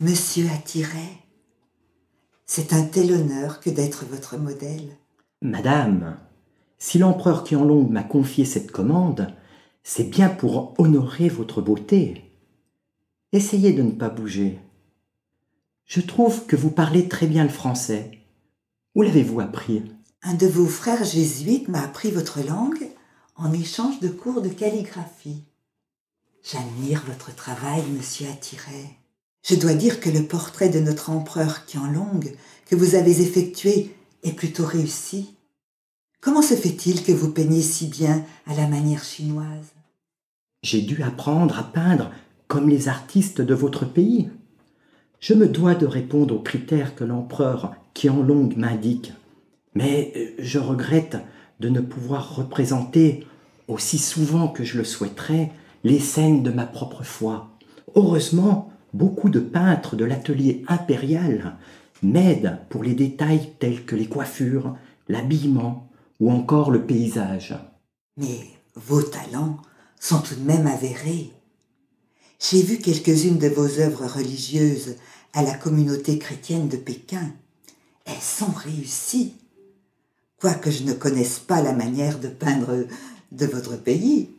Monsieur Attiret, c'est un tel honneur que d'être votre modèle. Madame, si l'empereur Qianlong m'a confié cette commande, c'est bien pour honorer votre beauté. Essayez de ne pas bouger. Je trouve que vous parlez très bien le français. Où l'avez-vous appris? Un de vos frères jésuites m'a appris votre langue en échange de cours de calligraphie. J'admire votre travail, monsieur Attiret. Je dois dire que le portrait de notre empereur Qianlong que vous avez effectué est plutôt réussi. Comment se fait-il que vous peignez si bien à la manière chinoise? J'ai dû apprendre à peindre comme les artistes de votre pays. Je me dois de répondre aux critères que l'empereur Qianlong m'indique, mais euh, je regrette de ne pouvoir représenter aussi souvent que je le souhaiterais les scènes de ma propre foi. Heureusement, beaucoup de peintres de l'atelier impérial m'aident pour les détails tels que les coiffures, l'habillement ou encore le paysage. Mais vos talents sont tout de même avérés. J'ai vu quelques-unes de vos œuvres religieuses à la communauté chrétienne de Pékin. Elles sont réussies. Quoique je ne connaisse pas la manière de peindre de votre pays.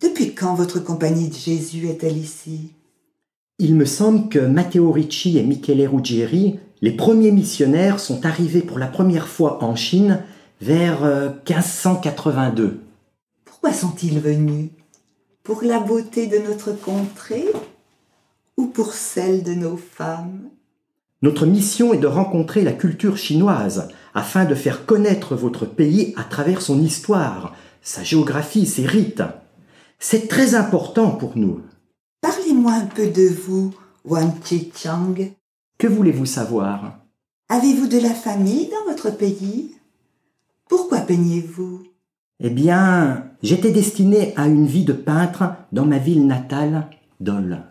Depuis quand votre compagnie de Jésus est-elle ici? Il me semble que Matteo Ricci et Michele Ruggieri, les premiers missionnaires, sont arrivés pour la première fois en Chine vers 1582. Euh, Pourquoi sont-ils venus? Pour la beauté de notre contrée ou pour celle de nos femmes? Notre mission est de rencontrer la culture chinoise afin de faire connaître votre pays à travers son histoire, sa géographie, ses rites. C'est très important pour nous. Parlez-moi un peu de vous, Wang Chi-Chang. Que voulez-vous savoir? Avez-vous de la famille dans votre pays? Pourquoi peignez-vous? Eh bien, j'étais destiné à une vie de peintre dans ma ville natale, Dole.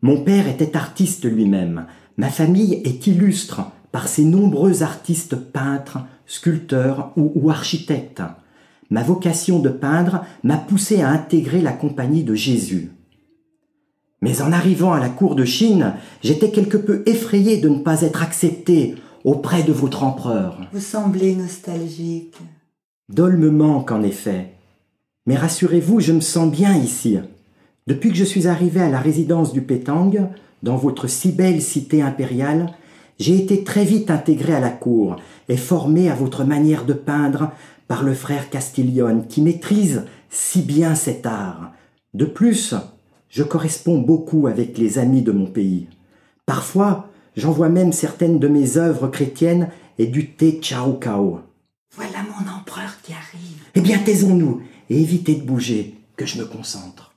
Mon père était artiste lui-même. Ma famille est illustre par ses nombreux artistes peintres, sculpteurs ou, ou architectes ma vocation de peindre m'a poussé à intégrer la compagnie de Jésus. Mais en arrivant à la cour de Chine, j'étais quelque peu effrayé de ne pas être accepté auprès de votre empereur. Vous semblez nostalgique. Dole me manque en effet. Mais rassurez-vous, je me sens bien ici. Depuis que je suis arrivé à la résidence du Pétang, dans votre si belle cité impériale, j'ai été très vite intégré à la cour et formé à votre manière de peindre par le frère Castiglione qui maîtrise si bien cet art. De plus, je corresponds beaucoup avec les amis de mon pays. Parfois, j'envoie même certaines de mes œuvres chrétiennes et du thé Chao Cao. Voilà mon empereur qui arrive. Eh bien, taisons-nous et évitez de bouger, que je me concentre.